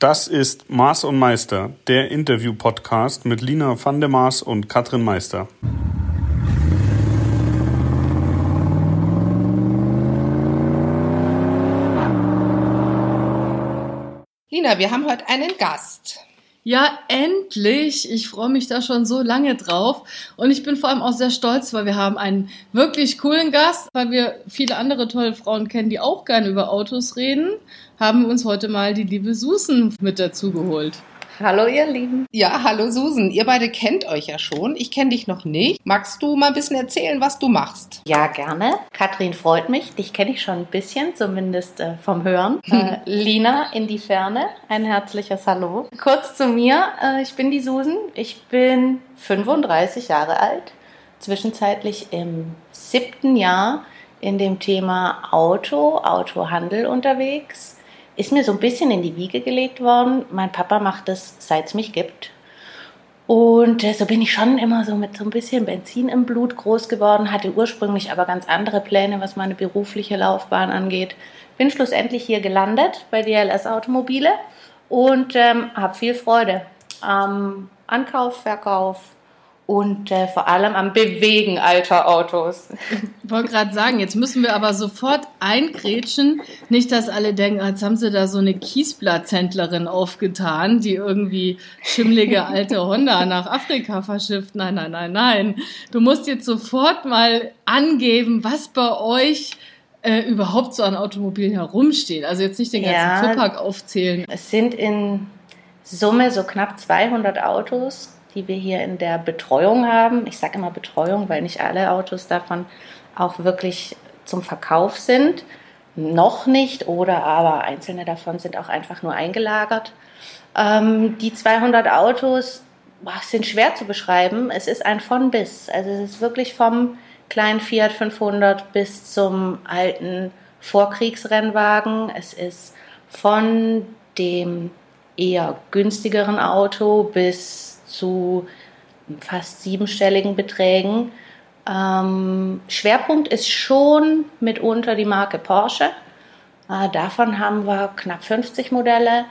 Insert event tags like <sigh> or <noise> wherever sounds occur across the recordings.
Das ist Maß und Meister, der Interview-Podcast mit Lina van der Maas und Katrin Meister. Lina, wir haben heute einen Gast. Ja, endlich! Ich freue mich da schon so lange drauf. Und ich bin vor allem auch sehr stolz, weil wir haben einen wirklich coolen Gast, weil wir viele andere tolle Frauen kennen, die auch gerne über Autos reden, haben wir uns heute mal die liebe Susan mit dazu geholt. Hallo ihr Lieben. Ja, hallo Susan. Ihr beide kennt euch ja schon. Ich kenne dich noch nicht. Magst du mal ein bisschen erzählen, was du machst? Ja, gerne. Katrin freut mich. Dich kenne ich schon ein bisschen, zumindest äh, vom Hören. <laughs> Äh, Lina in die Ferne. Ein herzliches Hallo. Kurz zu mir. Äh, ich bin die Susan. Ich bin 35 Jahre alt. Zwischenzeitlich im siebten Jahr in dem Thema Auto, Autohandel unterwegs ist mir so ein bisschen in die Wiege gelegt worden. Mein Papa macht das, seit es mich gibt. Und äh, so bin ich schon immer so mit so ein bisschen Benzin im Blut groß geworden, hatte ursprünglich aber ganz andere Pläne, was meine berufliche Laufbahn angeht. Bin schlussendlich hier gelandet bei DLS Automobile und ähm, habe viel Freude am Ankauf, Verkauf, und äh, vor allem am Bewegen alter Autos. Ich wollte gerade sagen, jetzt müssen wir aber sofort eingrätschen. Nicht, dass alle denken, jetzt haben sie da so eine Kiesplatzhändlerin aufgetan, die irgendwie schimmlige alte Honda nach Afrika verschifft. Nein, nein, nein, nein. Du musst jetzt sofort mal angeben, was bei euch äh, überhaupt so an Automobilen herumsteht. Also jetzt nicht den ganzen ja, Fuhrpark aufzählen. Es sind in Summe so knapp 200 Autos die wir hier in der Betreuung haben. Ich sage immer Betreuung, weil nicht alle Autos davon auch wirklich zum Verkauf sind. Noch nicht oder aber einzelne davon sind auch einfach nur eingelagert. Ähm, die 200 Autos boah, sind schwer zu beschreiben. Es ist ein von bis. Also es ist wirklich vom kleinen Fiat 500 bis zum alten Vorkriegsrennwagen. Es ist von dem eher günstigeren Auto bis zu fast siebenstelligen Beträgen. Ähm, Schwerpunkt ist schon mitunter die Marke Porsche. Äh, davon haben wir knapp 50 Modelle,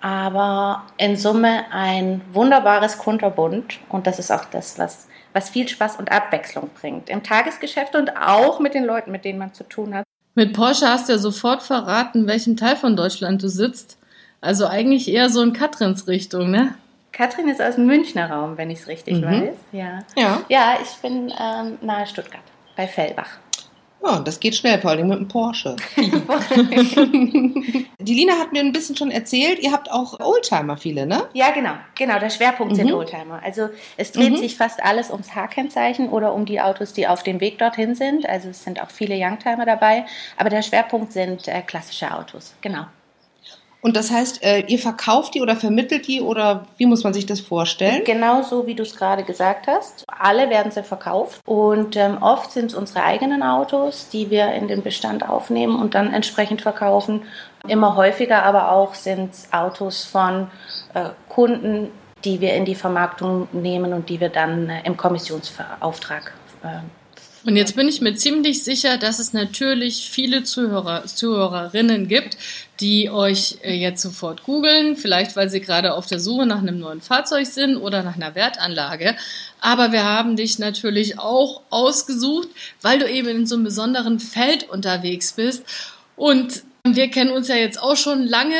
aber in Summe ein wunderbares Kunterbund und das ist auch das, was, was viel Spaß und Abwechslung bringt im Tagesgeschäft und auch mit den Leuten, mit denen man zu tun hat. Mit Porsche hast du ja sofort verraten, welchem Teil von Deutschland du sitzt. Also eigentlich eher so in Katrins Richtung, ne? Katrin ist aus dem Münchner Raum, wenn ich es richtig mhm. weiß. Ja. ja. Ja, ich bin ähm, nahe Stuttgart, bei Fellbach. Ja, das geht schnell, vor allem mit dem Porsche. <laughs> Die Lina hat mir ein bisschen schon erzählt, ihr habt auch Oldtimer viele, ne? Ja, genau. Genau, der Schwerpunkt mhm. sind Oldtimer. Also es dreht mhm. sich fast alles ums H-Kennzeichen oder um die Autos, die auf dem Weg dorthin sind. Also es sind auch viele Youngtimer dabei. Aber der Schwerpunkt sind äh, klassische Autos, genau. Und das heißt, äh, ihr verkauft die oder vermittelt die oder wie muss man sich das vorstellen? Genau so, wie du es gerade gesagt hast. Alle werden sie verkauft und ähm, oft sind es unsere eigenen Autos, die wir in den Bestand aufnehmen und dann entsprechend verkaufen. Immer häufiger aber auch sind es Autos von äh, Kunden, die wir in die Vermarktung nehmen und die wir dann äh, im Kommissionsauftrag äh, und jetzt bin ich mir ziemlich sicher, dass es natürlich viele Zuhörer, Zuhörerinnen gibt, die euch äh, jetzt sofort googeln, vielleicht weil sie gerade auf der Suche nach einem neuen Fahrzeug sind oder nach einer Wertanlage. Aber wir haben dich natürlich auch ausgesucht, weil du eben in so einem besonderen Feld unterwegs bist. Und wir kennen uns ja jetzt auch schon lange,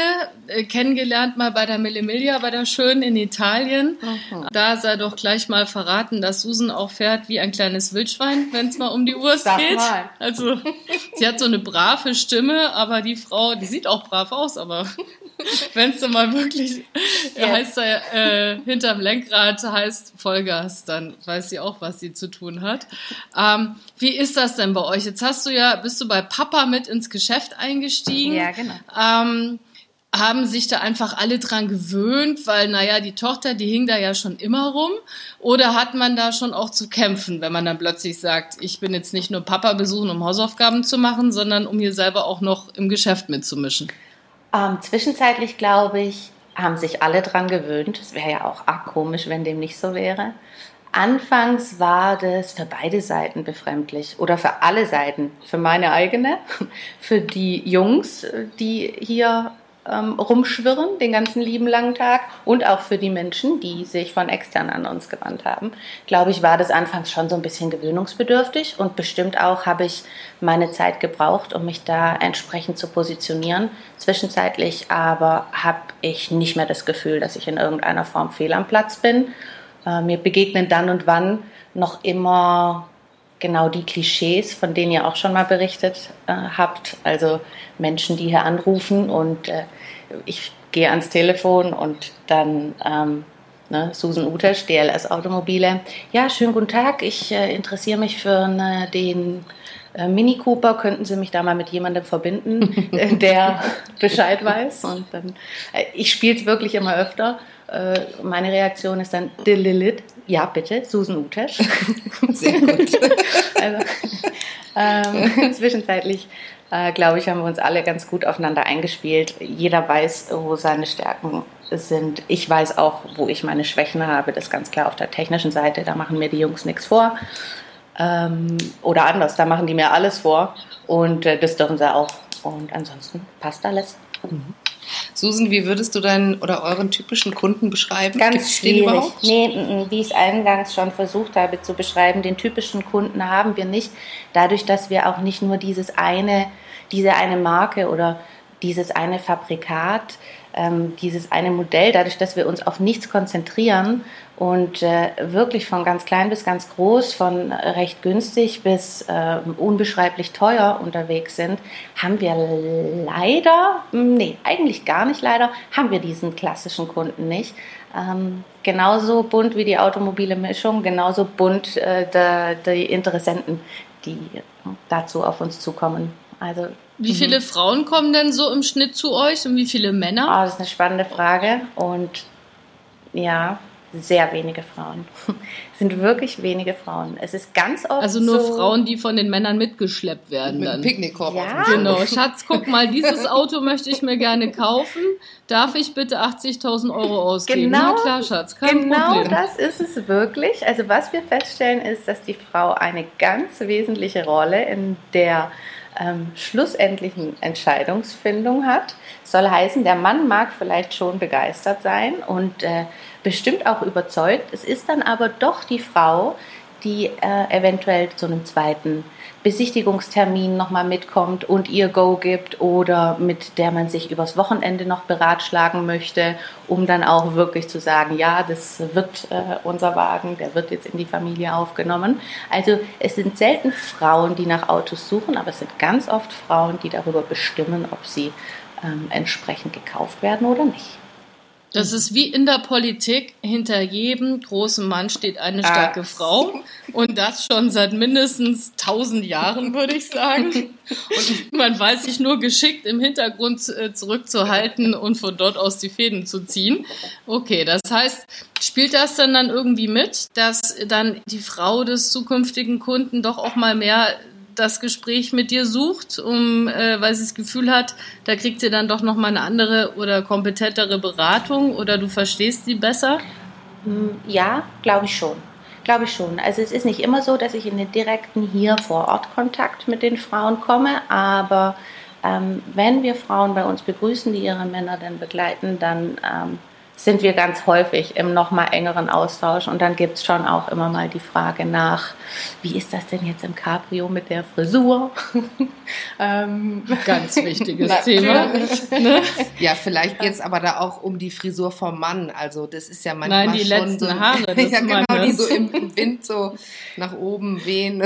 äh, kennengelernt mal bei der Millimilia, bei der Schönen in Italien. Mhm. Da sei doch gleich mal verraten, dass Susan auch fährt wie ein kleines Wildschwein, wenn es mal um die Uhr geht. Mal. Also sie hat so eine brave Stimme, aber die Frau, die sieht auch brav aus, aber <laughs> wenn es dann mal wirklich ja. heißt äh, hinterm Lenkrad heißt Vollgas, dann weiß sie auch, was sie zu tun hat. Ähm, wie ist das denn bei euch? Jetzt hast du ja, bist du bei Papa mit ins Geschäft eingestiegen. Ja, genau. Ähm, haben sich da einfach alle dran gewöhnt, weil, naja, die Tochter, die hing da ja schon immer rum? Oder hat man da schon auch zu kämpfen, wenn man dann plötzlich sagt, ich bin jetzt nicht nur Papa besuchen, um Hausaufgaben zu machen, sondern um hier selber auch noch im Geschäft mitzumischen? Ähm, zwischenzeitlich, glaube ich, haben sich alle dran gewöhnt. Es wäre ja auch arg komisch, wenn dem nicht so wäre. Anfangs war das für beide Seiten befremdlich oder für alle Seiten. Für meine eigene, <laughs> für die Jungs, die hier ähm, rumschwirren, den ganzen lieben langen Tag. Und auch für die Menschen, die sich von extern an uns gewandt haben. Glaube ich, war das anfangs schon so ein bisschen gewöhnungsbedürftig. Und bestimmt auch habe ich meine Zeit gebraucht, um mich da entsprechend zu positionieren. Zwischenzeitlich aber habe ich nicht mehr das Gefühl, dass ich in irgendeiner Form fehl am Platz bin. Äh, mir begegnen dann und wann noch immer genau die Klischees, von denen ihr auch schon mal berichtet äh, habt. Also Menschen, die hier anrufen und äh, ich gehe ans Telefon und dann ähm, ne, Susan Utesch, DLS Automobile. Ja, schönen guten Tag. Ich äh, interessiere mich für ne, den äh, Mini Cooper. Könnten Sie mich da mal mit jemandem verbinden, <laughs> der Bescheid weiß? Und dann, äh, ich spiele es wirklich immer öfter. Äh, meine Reaktion ist dann Dililit. Ja, bitte, Susan Utesch. <laughs> Sehr gut. <laughs> also, ähm, zwischenzeitlich äh, glaube ich, haben wir uns alle ganz gut aufeinander eingespielt. Jeder weiß, wo seine Stärken sind. Ich weiß auch, wo ich meine Schwächen habe. Das ist ganz klar auf der technischen Seite. Da machen mir die Jungs nichts vor. Ähm, oder anders, da machen die mir alles vor. Und äh, das dürfen sie auch. Und ansonsten passt alles. Mhm. Susan, wie würdest du deinen oder euren typischen Kunden beschreiben? Ganz Gibt's schwierig. überhaupt? Nee, wie ich es eingangs schon versucht habe zu beschreiben, den typischen Kunden haben wir nicht. Dadurch, dass wir auch nicht nur dieses eine, diese eine Marke oder dieses eine Fabrikat ähm, dieses eine Modell, dadurch, dass wir uns auf nichts konzentrieren und äh, wirklich von ganz klein bis ganz groß, von recht günstig bis äh, unbeschreiblich teuer unterwegs sind, haben wir leider, nee, eigentlich gar nicht leider, haben wir diesen klassischen Kunden nicht. Ähm, genauso bunt wie die automobile Mischung, genauso bunt äh, die Interessenten, die dazu auf uns zukommen. Also wie mhm. viele Frauen kommen denn so im Schnitt zu euch und wie viele Männer? Oh, das ist eine spannende Frage und ja, sehr wenige Frauen. Es <laughs> sind wirklich wenige Frauen. Es ist ganz oft Also nur so Frauen, die von den Männern mitgeschleppt werden mit dann. Picknickkorb. Ja. Genau. Schatz, guck mal, dieses <laughs> Auto möchte ich mir gerne kaufen. Darf ich bitte 80.000 Euro ausgeben? Genau, Na klar, Schatz, kein genau Problem. das ist es wirklich. Also was wir feststellen ist, dass die Frau eine ganz wesentliche Rolle in der ähm, schlussendlichen Entscheidungsfindung hat. Soll heißen, der Mann mag vielleicht schon begeistert sein und äh, bestimmt auch überzeugt. Es ist dann aber doch die Frau, die äh, eventuell zu einem zweiten Besichtigungstermin nochmal mitkommt und ihr Go gibt oder mit der man sich übers Wochenende noch beratschlagen möchte, um dann auch wirklich zu sagen, ja, das wird äh, unser Wagen, der wird jetzt in die Familie aufgenommen. Also es sind selten Frauen, die nach Autos suchen, aber es sind ganz oft Frauen, die darüber bestimmen, ob sie ähm, entsprechend gekauft werden oder nicht. Das ist wie in der Politik. Hinter jedem großen Mann steht eine starke ah. Frau. Und das schon seit mindestens tausend Jahren, würde ich sagen. Und man weiß sich nur geschickt im Hintergrund äh, zurückzuhalten und von dort aus die Fäden zu ziehen. Okay, das heißt, spielt das dann dann irgendwie mit, dass dann die Frau des zukünftigen Kunden doch auch mal mehr das Gespräch mit dir sucht, um, äh, weil sie das Gefühl hat, da kriegt sie dann doch nochmal eine andere oder kompetentere Beratung oder du verstehst sie besser? Hm, ja, glaube ich schon. Glaube ich schon. Also es ist nicht immer so, dass ich in den direkten hier vor Ort Kontakt mit den Frauen komme, aber ähm, wenn wir Frauen bei uns begrüßen, die ihre Männer dann begleiten, dann ähm, sind wir ganz häufig im noch mal engeren Austausch und dann gibt es schon auch immer mal die Frage nach, wie ist das denn jetzt im Cabrio mit der Frisur? <laughs> ähm, ganz wichtiges <laughs> Thema. Ne? Ja, vielleicht geht es aber da auch um die Frisur vom Mann. Also das ist ja manchmal Nein, die schon letzten so, Haare <laughs> des ja, genau, Mannes. die so im Wind so nach oben wehen.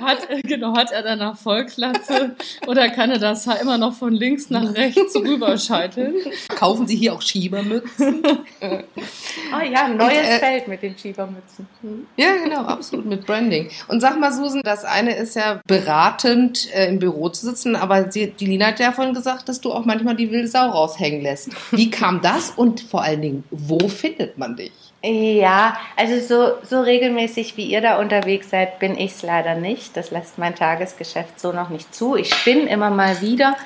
hat, genau, hat er danach Vollklatze oder kann er das Haar immer noch von links nach rechts rüberscheiteln? Kaufen Sie hier auch Schiebermützen? Schiebermützen. oh <laughs> ja, ein neues und, äh, Feld mit den Schiebermützen. Hm. Ja, genau, absolut, mit Branding. Und sag mal, Susan, das eine ist ja beratend äh, im Büro zu sitzen, aber sie, die Lina hat ja vorhin gesagt, dass du auch manchmal die wilde Sau raushängen lässt. Wie kam das und vor allen Dingen, wo findet man dich? Ja, also so, so regelmäßig wie ihr da unterwegs seid, bin ich es leider nicht. Das lässt mein Tagesgeschäft so noch nicht zu. Ich spinne immer mal wieder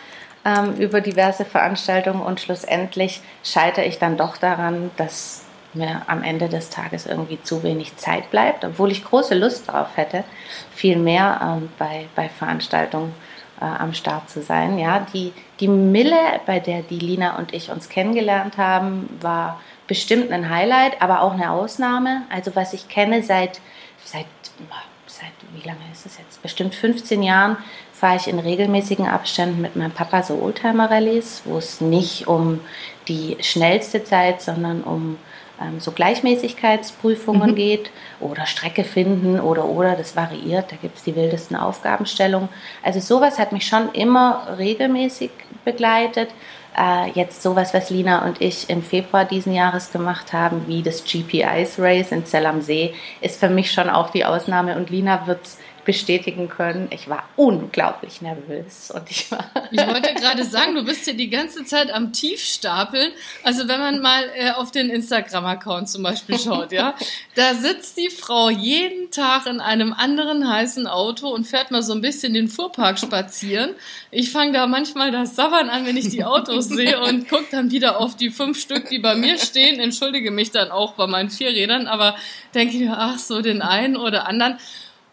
ähm, über diverse Veranstaltungen und schlussendlich scheitere ich dann doch daran, dass mir am Ende des Tages irgendwie zu wenig Zeit bleibt, obwohl ich große Lust darauf hätte, viel mehr ähm, bei, bei Veranstaltungen äh, am Start zu sein. Ja, die, die Mille, bei der die Lina und ich uns kennengelernt haben, war bestimmt ein Highlight, aber auch eine Ausnahme. Also was ich kenne seit, seit, seit wie lange ist es jetzt? Bestimmt 15 Jahren fahre ich in regelmäßigen Abständen mit meinem Papa so Oldtimer-Rallyes, wo es nicht um die schnellste Zeit, sondern um ähm, so Gleichmäßigkeitsprüfungen mhm. geht oder Strecke finden oder oder, das variiert, da gibt es die wildesten Aufgabenstellungen. Also sowas hat mich schon immer regelmäßig begleitet. Äh, jetzt sowas, was Lina und ich im Februar diesen Jahres gemacht haben, wie das GP Ice Race in Zell am See, ist für mich schon auch die Ausnahme und Lina wird es bestätigen können. Ich war unglaublich nervös und ich war. Ich wollte gerade sagen, du bist hier die ganze Zeit am Tiefstapeln. Also wenn man mal äh, auf den Instagram-Account zum Beispiel schaut, ja, da sitzt die Frau jeden Tag in einem anderen heißen Auto und fährt mal so ein bisschen den Fuhrpark spazieren. Ich fange da manchmal das Sabbern an, wenn ich die Autos sehe <laughs> und gucke dann wieder auf die fünf Stück, die bei mir stehen. Entschuldige mich dann auch bei meinen vier Rädern, aber denke ich, ach so, den einen oder anderen.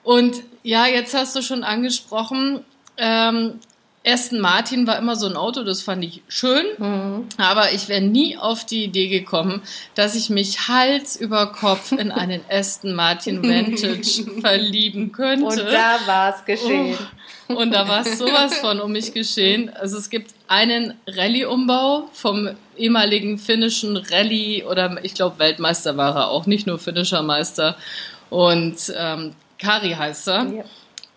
Und ja, jetzt hast du schon angesprochen, ähm, Aston Martin war immer so ein Auto, das fand ich schön, mhm. aber ich wäre nie auf die Idee gekommen, dass ich mich Hals über Kopf in einen Aston Martin <laughs> Vantage verlieben könnte. Und da war es geschehen. Oh, und da war es sowas von um mich geschehen. Also es gibt einen Rallye-Umbau vom ehemaligen finnischen Rallye oder ich glaube Weltmeister war er auch, nicht nur finnischer Meister. Und ähm, Kari heißt er. Ja.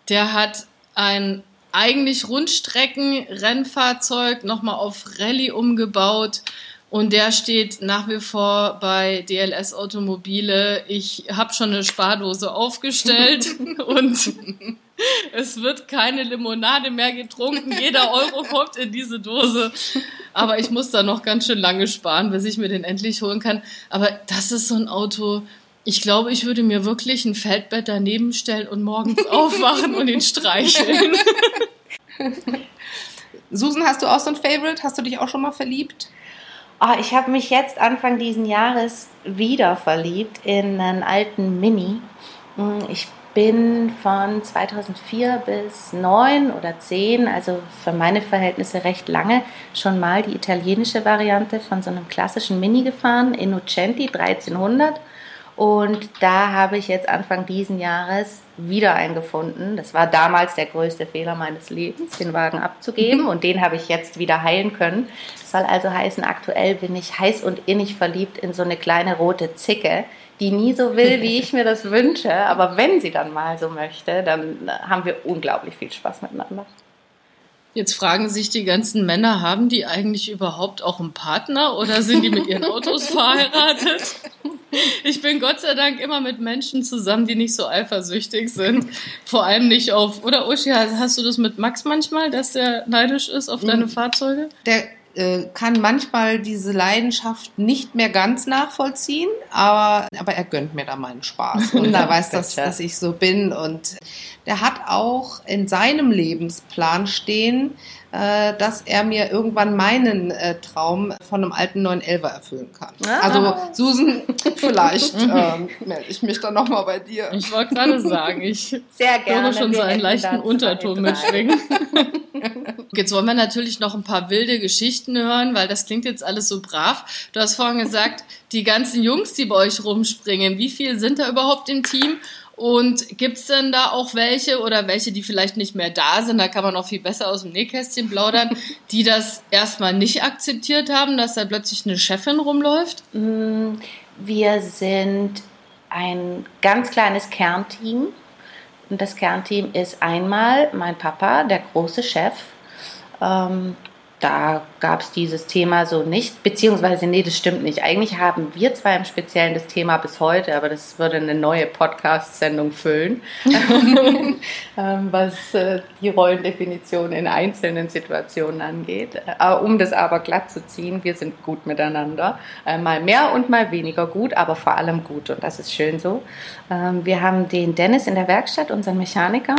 Der hat ein eigentlich Rundstrecken-Rennfahrzeug nochmal auf Rallye umgebaut. Und der steht nach wie vor bei DLS Automobile. Ich habe schon eine Spardose aufgestellt <laughs> und <laughs> es wird keine Limonade mehr getrunken. Jeder Euro kommt in diese Dose. Aber ich muss da noch ganz schön lange sparen, bis ich mir den endlich holen kann. Aber das ist so ein Auto, ich glaube, ich würde mir wirklich ein Feldbett daneben stellen und morgens <laughs> aufwachen und ihn streicheln. <laughs> Susan, hast du auch so ein Favorite? Hast du dich auch schon mal verliebt? Oh, ich habe mich jetzt Anfang diesen Jahres wieder verliebt in einen alten Mini. Hm, ich bin von 2004 bis 9 oder 10, also für meine Verhältnisse recht lange, schon mal die italienische Variante von so einem klassischen Mini gefahren, Innocenti 1300. Und da habe ich jetzt Anfang diesen Jahres wieder einen gefunden. Das war damals der größte Fehler meines Lebens, den Wagen abzugeben. Und den habe ich jetzt wieder heilen können. Das soll also heißen, aktuell bin ich heiß und innig verliebt in so eine kleine rote Zicke, die nie so will, wie <laughs> ich mir das wünsche. Aber wenn sie dann mal so möchte, dann haben wir unglaublich viel Spaß miteinander. Jetzt fragen sich die ganzen Männer, haben die eigentlich überhaupt auch einen Partner oder sind die mit ihren <laughs> Autos verheiratet? Ich bin Gott sei Dank immer mit Menschen zusammen, die nicht so eifersüchtig sind. Vor allem nicht auf, oder Uschi, hast du das mit Max manchmal, dass der neidisch ist auf deine mhm. Fahrzeuge? Der äh, kann manchmal diese Leidenschaft nicht mehr ganz nachvollziehen, aber, aber er gönnt mir da meinen Spaß und <laughs> er weiß, dass, dass ich so bin und der hat auch in seinem Lebensplan stehen, äh, dass er mir irgendwann meinen äh, Traum von einem alten 911er erfüllen kann. Ah. Also Susan, <laughs> vielleicht ähm, melde ich mich dann nochmal bei dir. Ich wollte gerade sagen, ich Sehr gerne. schon so einen leichten Unterton mitschwingen. <laughs> Jetzt wollen wir natürlich noch ein paar wilde Geschichten hören, weil das klingt jetzt alles so brav. Du hast vorhin gesagt, die ganzen Jungs, die bei euch rumspringen, wie viel sind da überhaupt im Team? Und gibt's denn da auch welche oder welche, die vielleicht nicht mehr da sind, da kann man auch viel besser aus dem Nähkästchen plaudern, <laughs> die das erstmal nicht akzeptiert haben, dass da plötzlich eine Chefin rumläuft? Mm, wir sind ein ganz kleines Kernteam. Und das Kernteam ist einmal mein Papa, der große Chef. Ähm, da gab es dieses Thema so nicht, beziehungsweise nee, das stimmt nicht. Eigentlich haben wir zwar im Speziellen das Thema bis heute, aber das würde eine neue Podcast-Sendung füllen, <laughs> ähm, was äh, die Rollendefinition in einzelnen Situationen angeht. Äh, um das aber glatt zu ziehen, wir sind gut miteinander. Äh, mal mehr und mal weniger gut, aber vor allem gut und das ist schön so. Ähm, wir haben den Dennis in der Werkstatt, unseren Mechaniker.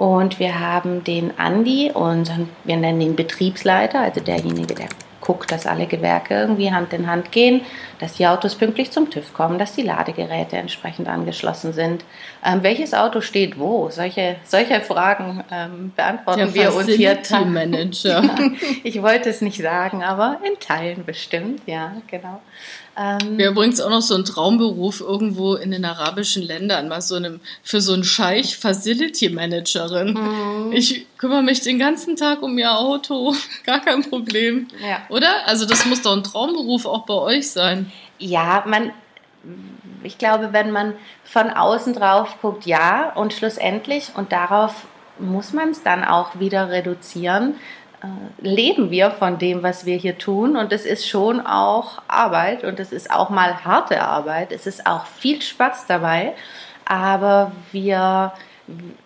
Und wir haben den Andi, unseren, wir nennen ihn Betriebsleiter, also derjenige, der guckt, dass alle Gewerke irgendwie Hand in Hand gehen, dass die Autos pünktlich zum TÜV kommen, dass die Ladegeräte entsprechend angeschlossen sind. Ähm, welches Auto steht wo? Solche, solche Fragen ähm, beantworten Der wir uns hier. Manager. <laughs> Ja, ich wollte es nicht sagen, aber in Teilen bestimmt, ja, genau. Ähm, Wäre übrigens auch noch so ein Traumberuf irgendwo in den arabischen Ländern, mal so einem, für so einen Scheich Facility Managerin. Mhm. Ich kümmere mich den ganzen Tag um ihr Auto, <laughs> gar kein Problem. Ja. Oder? Also das muss doch ein Traumberuf auch bei euch sein. Ja, man, ich glaube, wenn man von außen drauf guckt, ja, und schlussendlich, und darauf muss man es dann auch wieder reduzieren, leben wir von dem, was wir hier tun. Und es ist schon auch Arbeit und es ist auch mal harte Arbeit. Es ist auch viel Spaß dabei. Aber wir,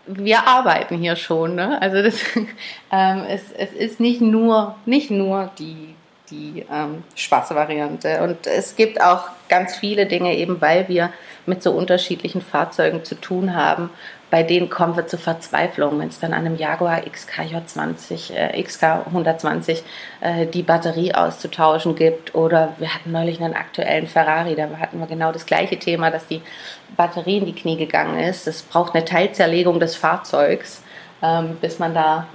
wir arbeiten hier schon. Ne? Also das, <laughs> ähm, es, es ist nicht nur, nicht nur die, die ähm, Spaßvariante. Und es gibt auch ganz viele Dinge, eben weil wir mit so unterschiedlichen Fahrzeugen zu tun haben, bei denen kommen wir zur Verzweiflung, wenn es dann an einem Jaguar XKJ20, äh, XK120 äh, die Batterie auszutauschen gibt. Oder wir hatten neulich einen aktuellen Ferrari, da hatten wir genau das gleiche Thema, dass die Batterie in die Knie gegangen ist. Es braucht eine Teilzerlegung des Fahrzeugs. Ähm, bis man da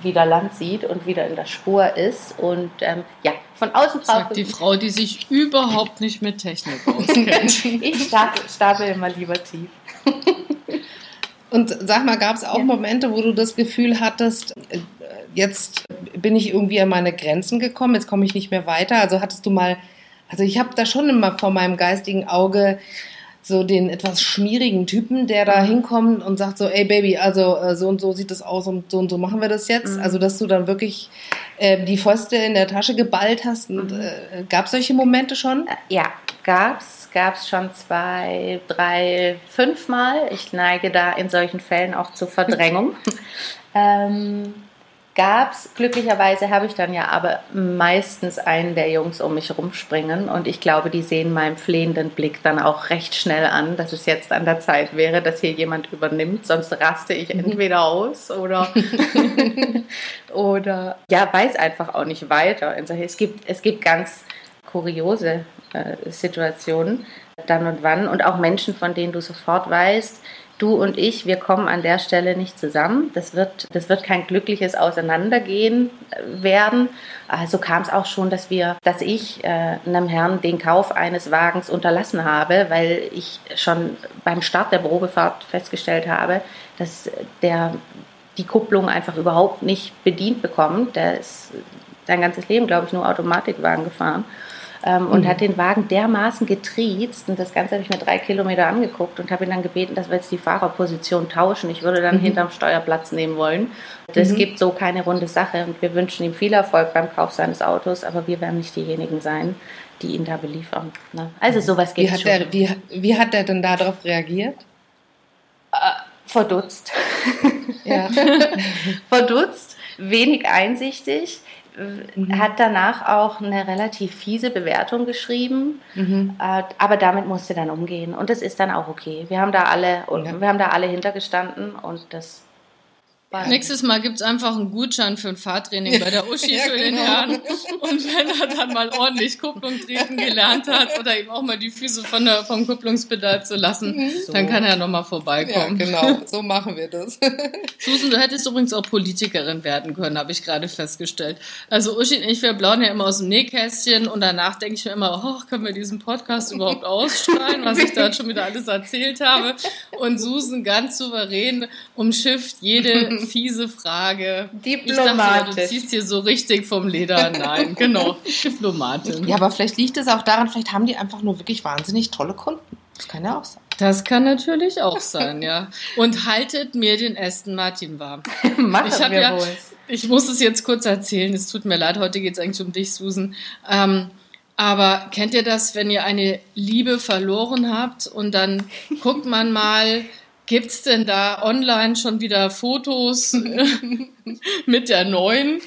wieder Land sieht und wieder in der Spur ist. Und ähm, ja, von außen drauf. Sagt die Frau, die sich überhaupt nicht mit Technik auskennt. <laughs> ich stapel, stapel immer lieber tief. <laughs> Und sag mal, gab es auch ja. Momente, wo du das Gefühl hattest, äh, jetzt bin ich irgendwie an meine Grenzen gekommen, jetzt komme ich nicht mehr weiter? Also hattest du mal, also ich habe da schon immer vor meinem geistigen Auge so den etwas schmierigen Typen, der da mhm. hinkommt und sagt so, ey Baby, also äh, so und so sieht das aus und so und so machen wir das jetzt. Mhm. Also dass du dann wirklich äh, die Fäuste in der Tasche geballt hast. Und, mhm. äh, gab es solche Momente schon? Ja, gab's gab es schon zwei, drei, fünf Mal. Ich neige da in solchen Fällen auch zur Verdrängung. <laughs> ähm, gab es, glücklicherweise habe ich dann ja aber meistens einen der Jungs um mich rumspringen und ich glaube, die sehen meinem flehenden Blick dann auch recht schnell an, dass es jetzt an der Zeit wäre, dass hier jemand übernimmt, sonst raste ich mhm. entweder aus oder, <laughs> oder ja, weiß einfach auch nicht weiter. Es gibt, es gibt ganz kuriose Situationen, dann und wann. Und auch Menschen, von denen du sofort weißt, du und ich, wir kommen an der Stelle nicht zusammen. Das wird, das wird kein glückliches Auseinandergehen äh, werden. Also kam es auch schon, dass wir, dass ich äh, einem Herrn den Kauf eines Wagens unterlassen habe, weil ich schon beim Start der Probefahrt festgestellt habe, dass der die Kupplung einfach überhaupt nicht bedient bekommt. Der ist sein ganzes Leben, glaube ich, nur Automatikwagen gefahren ähm, und mhm. hat den Wagen dermaßen getriezt und das Ganze habe ich mir drei Kilometer angeguckt und habe ihn dann gebeten, dass wir jetzt die Fahrerposition tauschen. Ich würde dann mhm. hinterm Steuerplatz nehmen wollen. Das mhm. gibt so keine runde Sache und wir wünschen ihm viel Erfolg beim Kauf seines Autos, aber wir werden nicht diejenigen sein, die ihn da beliefern. Ne? Also sowas geht schon. Der, wie, wie hat er denn darauf reagiert? Äh, verdutzt. Ja. <laughs> verdutzt, wenig einsichtig mhm. hat danach auch eine relativ fiese Bewertung geschrieben, mhm. äh, aber damit musste dann umgehen und das ist dann auch okay. Wir haben da alle, ja. wir haben da alle hintergestanden und das Nächstes Mal gibt es einfach einen Gutschein für ein Fahrtraining bei der Uschi <laughs> ja, für den genau. Herrn. Und wenn er dann mal ordentlich Kupplung treten gelernt hat oder ihm auch mal die Füße von der, vom Kupplungspedal zu lassen, mhm. so. dann kann er nochmal vorbeikommen. Ja, genau, so machen wir das. <laughs> Susan, du hättest übrigens auch Politikerin werden können, habe ich gerade festgestellt. Also Uschi und ich, wir blauen ja immer aus dem Nähkästchen und danach denke ich mir immer, oh, können wir diesen Podcast überhaupt ausstrahlen, was ich da schon wieder alles erzählt habe. Und Susan ganz souverän umschifft jede <laughs> <laughs> fiese Frage. Diplomatisch. Ich dachte, du ziehst hier so richtig vom Leder. Nein, <laughs> genau. Diplomatin. Ja, aber vielleicht liegt es auch daran, vielleicht haben die einfach nur wirklich wahnsinnig tolle Kunden. Das kann ja auch sein. Das kann natürlich auch sein, ja. Und haltet mir den Aston Martin warm. <laughs> Machen ich wir ja, wohl. Ich muss es jetzt kurz erzählen. Es tut mir leid, heute geht es eigentlich um dich, Susan. Ähm, aber kennt ihr das, wenn ihr eine Liebe verloren habt und dann guckt man mal, Gibt es denn da online schon wieder Fotos <laughs> mit der neuen?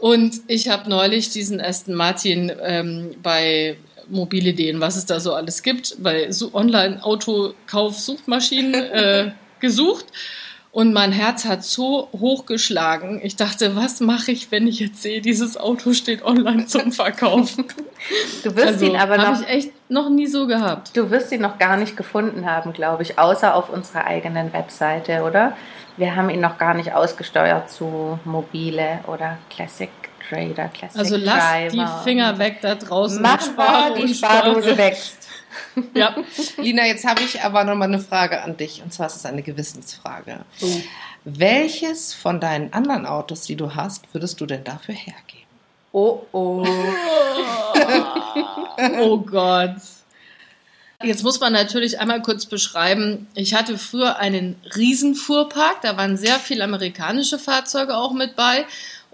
Und ich habe neulich diesen Aston Martin ähm, bei Mobilideen, was es da so alles gibt, bei so Online-Autokauf-Suchmaschinen äh, <laughs> gesucht. Und mein Herz hat so hochgeschlagen. Ich dachte, was mache ich, wenn ich jetzt sehe, dieses Auto steht online zum Verkauf? <laughs> Du wirst also, ihn aber noch. Habe ich echt noch nie so gehabt. Du wirst ihn noch gar nicht gefunden haben, glaube ich, außer auf unserer eigenen Webseite, oder? Wir haben ihn noch gar nicht ausgesteuert zu mobile oder Classic Trader, Classic Also lass Driver. die Finger weg da draußen. Mach mal, die Spardose wächst. Ja. Lina, jetzt habe ich aber noch mal eine Frage an dich. Und zwar ist es eine Gewissensfrage. Oh. Welches von deinen anderen Autos, die du hast, würdest du denn dafür hergeben? Oh, oh. <laughs> Oh Gott. Jetzt muss man natürlich einmal kurz beschreiben, ich hatte früher einen Riesenfuhrpark, da waren sehr viele amerikanische Fahrzeuge auch mit bei.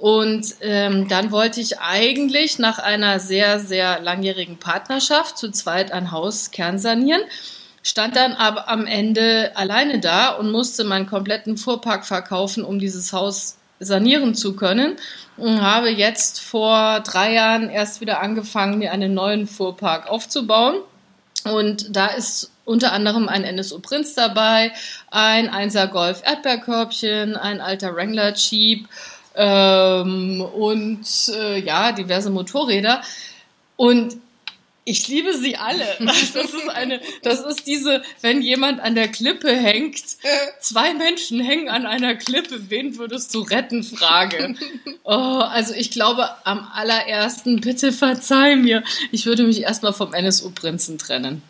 Und ähm, dann wollte ich eigentlich nach einer sehr, sehr langjährigen Partnerschaft zu zweit ein Haus kernsanieren, stand dann aber am Ende alleine da und musste meinen kompletten Fuhrpark verkaufen, um dieses Haus sanieren zu können und habe jetzt vor drei Jahren erst wieder angefangen, mir einen neuen Fuhrpark aufzubauen. Und da ist unter anderem ein NSU Prinz dabei, ein 1er Golf Erdbeerkörbchen, ein alter Wrangler Jeep ähm, und äh, ja, diverse Motorräder. Und ich liebe sie alle. <laughs> Das ist eine, das ist diese, wenn jemand an der Klippe hängt, zwei Menschen hängen an einer Klippe, wen würdest du retten? Frage. <laughs> Oh, also ich glaube, am allerersten, bitte verzeih mir, ich würde mich erstmal vom NSU-Prinzen trennen.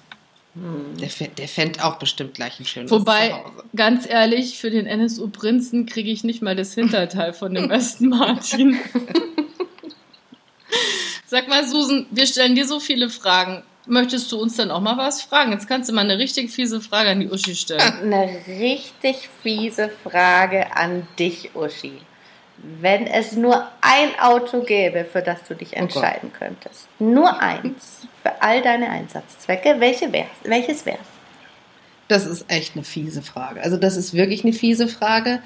Der, fä- der fände auch bestimmt gleich ein schönes Wobei, Zuhause. ganz ehrlich, für den NSU-Prinzen kriege ich nicht mal das Hinterteil von dem Aston Martin. <laughs> Sag mal, Susan, wir stellen dir so viele Fragen. Möchtest du uns dann auch mal was fragen? Jetzt kannst du mal eine richtig fiese Frage an die Uschi stellen. Eine richtig fiese Frage an dich, Uschi. Wenn es nur ein Auto gäbe, für das du dich entscheiden könntest, nur eins, für all deine Einsatzzwecke, welche wär's, welches wär's? Das ist echt eine fiese Frage. Also das ist wirklich eine fiese Frage,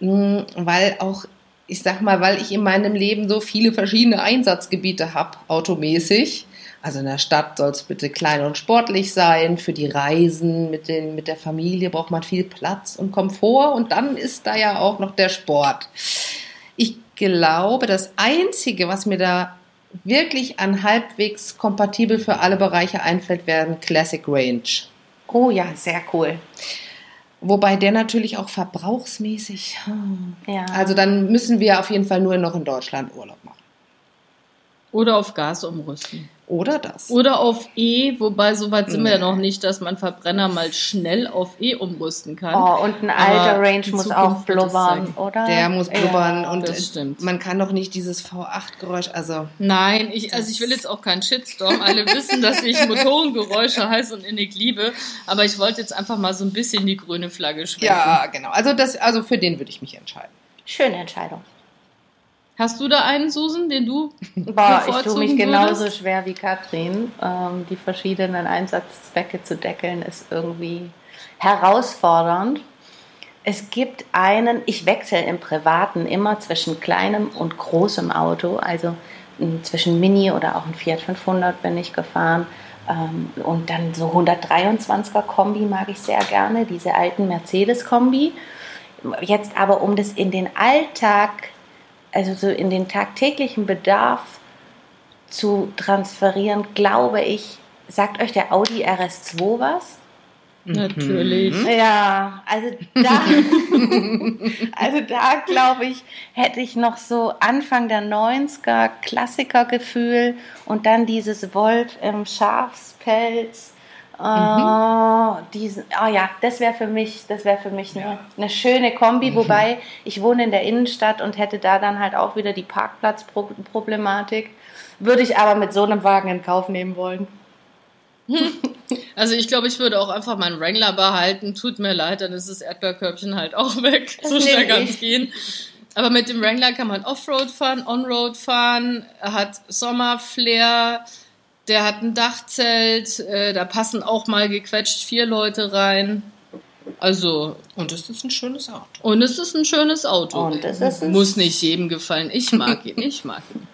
mh, weil auch, ich sag mal, weil ich in meinem Leben so viele verschiedene Einsatzgebiete habe, automäßig. Also in der Stadt soll es bitte klein und sportlich sein. Für die Reisen mit, den, mit der Familie braucht man viel Platz und Komfort. Und dann ist da ja auch noch der Sport. Ich glaube, das Einzige, was mir da wirklich an halbwegs kompatibel für alle Bereiche einfällt, wäre ein Classic Range. Oh ja, sehr cool. Wobei der natürlich auch verbrauchsmäßig. hm. Ja. Also dann müssen wir auf jeden Fall nur noch in Deutschland Urlaub machen. Oder auf Gas umrüsten. Oder das. Oder auf E, wobei so weit sind wir ja Nee. noch nicht, dass man Verbrenner mal schnell auf E umrüsten kann. Oh, und ein Aber alter Range die muss Zukunft auch blubbern, oder? Der muss blubbern Ja. und das stimmt. man kann doch nicht dieses V8-Geräusch, also Nein, ich, also ich will jetzt auch keinen Shitstorm. Alle wissen, dass ich <laughs> Motorengeräusche heiß und innig liebe. Aber ich wollte jetzt einfach mal so ein bisschen die grüne Flagge schwenken. ja, genau. Also das, also für den würde ich mich entscheiden. Schöne Entscheidung. Hast du da einen, Susan, den du Boah, ich tue mich genauso würdest? schwer wie Katrin. Ähm, die verschiedenen Einsatzzwecke zu deckeln ist irgendwie herausfordernd. Es gibt einen, ich wechsle im Privaten immer zwischen kleinem und großem Auto, also m, zwischen Mini oder auch ein Fiat 500 bin ich gefahren. Ähm, und dann so 123er Kombi mag ich sehr gerne, diese alten Mercedes-Kombi. Jetzt aber, um das in den Alltag also so in den tagtäglichen Bedarf zu transferieren, glaube ich, sagt euch der Audi RS2 was? Natürlich. Mhm. Ja, also da, <laughs> also da glaube ich, hätte ich noch so Anfang der 90er Klassikergefühl und dann dieses Wolf im Schafspelz. Äh, diesen, oh ja, das wäre für mich, das wäre für mich eine, eine schöne Kombi, wobei ich wohne in der Innenstadt und hätte da dann halt auch wieder die Parkplatzproblematik. Würde ich aber mit so einem Wagen in Kauf nehmen wollen. <laughs> Also ich glaube, ich würde auch einfach meinen Wrangler behalten. Tut mir leid, dann ist das Erdbeerkörbchen halt auch weg. Das so schnell kann es gehen. Aber mit dem Wrangler kann man Offroad fahren, Onroad fahren. Er hat Sommerflair. Der hat ein Dachzelt. Äh, da passen auch mal gequetscht vier Leute rein. Also, Und es ist ein schönes Auto. und es ist ein schönes Auto. Und es ist ein- Muss nicht jedem gefallen. Ich mag ihn, ich mag ihn.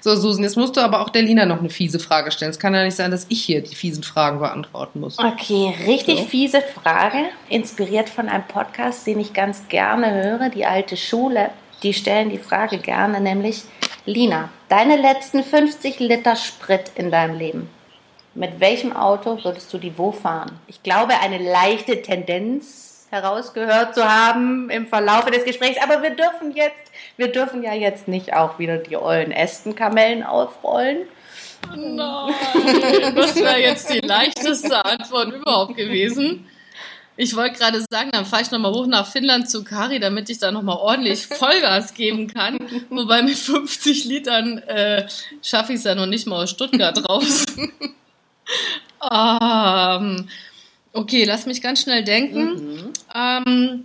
So, Susan, jetzt musst du aber auch der Lina noch eine fiese Frage stellen. Es kann ja nicht sein, dass ich hier die fiesen Fragen beantworten muss. Okay, richtig So. fiese Frage. Inspiriert von einem Podcast, den ich ganz gerne höre, die alte Schule. Die stellen die Frage gerne, nämlich, Lina, deine letzten 50 Liter Sprit in deinem Leben. Mit welchem Auto würdest du die wo fahren? Ich glaube, eine leichte Tendenz herausgehört zu haben im Verlaufe des Gesprächs, aber wir dürfen jetzt, wir dürfen ja jetzt nicht auch wieder die ollen Ästenkamellen aufrollen. Nein, das wäre jetzt die leichteste Antwort überhaupt gewesen. Ich wollte gerade sagen, dann fahre ich nochmal hoch nach Finnland zu Kari, damit ich da nochmal ordentlich <laughs> Vollgas geben kann. Wobei mit 50 Litern äh, schaffe ich es ja noch nicht mal aus Stuttgart <laughs> raus. <laughs> ähm, okay, lass mich ganz schnell denken. Ähm,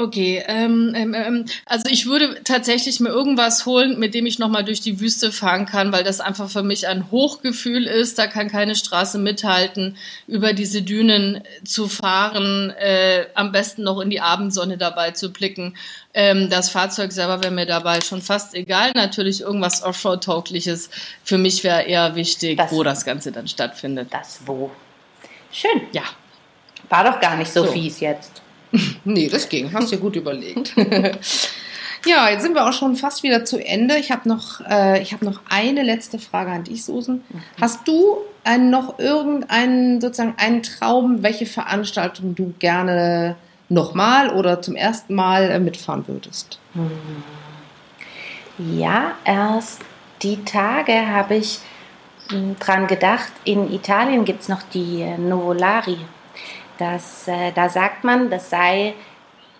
okay, ähm, ähm, ähm, also ich würde tatsächlich mir irgendwas holen, mit dem ich nochmal durch die Wüste fahren kann, weil das einfach für mich ein Hochgefühl ist. Da kann keine Straße mithalten, über diese Dünen zu fahren, äh, am besten noch in die Abendsonne dabei zu blicken. Ähm, das Fahrzeug selber wäre mir dabei schon fast egal. Natürlich irgendwas Offroad-taugliches. Für mich wäre eher wichtig, Das- wo das Ganze dann stattfindet. Das wo? Schön. Ja. War doch gar nicht so, So. fies jetzt. <laughs> Nee, das ging. Hast du dir gut überlegt. <laughs> ja, jetzt sind wir auch schon fast wieder zu Ende. Ich habe noch, äh, ich habe noch eine letzte Frage an dich, Susan. Hast du ein, noch irgendeinen, sozusagen einen Traum, welche Veranstaltung du gerne nochmal oder zum ersten Mal äh, mitfahren würdest? Ja, erst die Tage habe ich mh, dran gedacht. In Italien gibt es noch die äh, Nuvolari. Das, äh, da sagt man, das sei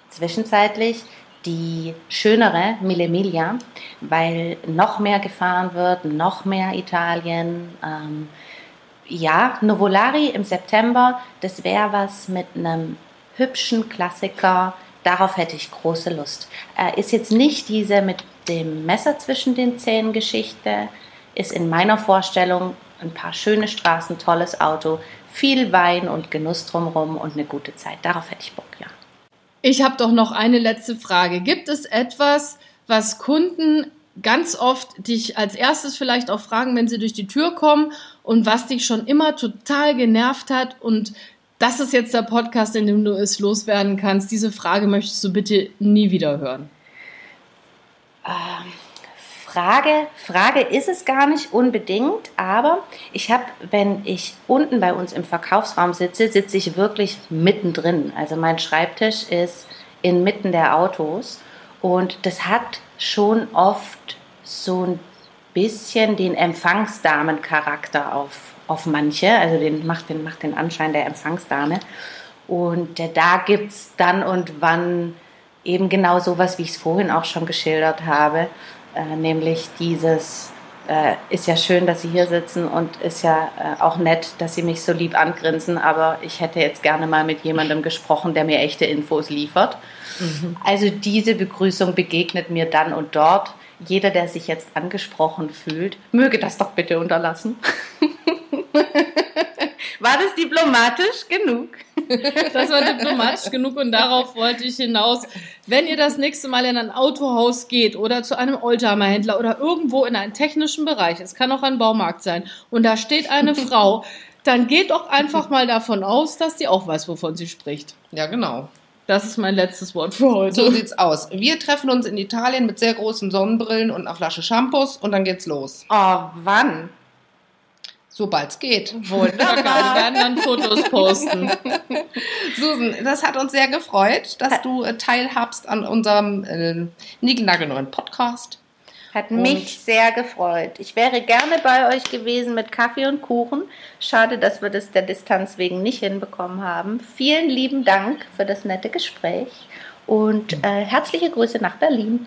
zwischenzeitlich die schönere Mille Miglia, weil noch mehr gefahren wird, noch mehr Italien. Ähm, ja, Nuvolari im September, das wäre was mit einem hübschen Klassiker. Darauf hätte ich große Lust. Äh, ist jetzt nicht diese mit dem Messer zwischen den Zähnen Geschichte, ist in meiner Vorstellung ein paar schöne Straßen, tolles Auto, viel Wein und Genuss drumherum und eine gute Zeit. Darauf hätte ich Bock, ja. Ich habe doch noch eine letzte Frage. Gibt es etwas, was Kunden ganz oft dich als erstes vielleicht auch fragen, wenn sie durch die Tür kommen und was dich schon immer total genervt hat und das ist jetzt der Podcast, in dem du es loswerden kannst. Diese Frage möchtest du bitte nie wieder hören. Frage, Frage ist es gar nicht unbedingt, aber ich habe, wenn ich unten bei uns im Verkaufsraum sitze, sitze ich wirklich mittendrin. Also mein Schreibtisch ist inmitten der Autos und das hat schon oft so ein bisschen den Empfangsdamencharakter auf, auf manche, also den macht, den macht den Anschein der Empfangsdame. Und da gibt es dann und wann eben genau sowas, wie ich es vorhin auch schon geschildert habe, äh, nämlich dieses, äh, ist ja schön, dass Sie hier sitzen und ist ja äh, auch nett, dass Sie mich so lieb angrinsen, aber ich hätte jetzt gerne mal mit jemandem gesprochen, der mir echte Infos liefert. Also diese Begrüßung begegnet mir dann und dort. Jeder, der sich jetzt angesprochen fühlt, möge das doch bitte unterlassen. <laughs> War das diplomatisch genug? <laughs> Das war diplomatisch genug und darauf wollte ich hinaus. Wenn ihr das nächste Mal in ein Autohaus geht oder zu einem Oldtimer-Händler oder irgendwo in einen technischen Bereich, es kann auch ein Baumarkt sein, und da steht eine <laughs> Frau, dann geht doch einfach mal davon aus, dass die auch weiß, wovon sie spricht. Ja, genau. Das ist mein letztes Wort für heute. So sieht's aus. Wir treffen uns in Italien mit sehr großen Sonnenbrillen und einer Flasche Shampoos und dann geht's los. Oh, wann? Sobald's geht. Wunderbar. Wir werden dann Fotos posten. <laughs> Susan, das hat uns sehr gefreut, dass du äh, teilhabst an unserem äh, niegelnagelneuen Podcast. Hat Und- mich sehr gefreut. Ich wäre gerne bei euch gewesen mit Kaffee und Kuchen. Schade, dass wir das der Distanz wegen nicht hinbekommen haben. Vielen lieben Dank für das nette Gespräch und äh, herzliche Grüße nach Berlin.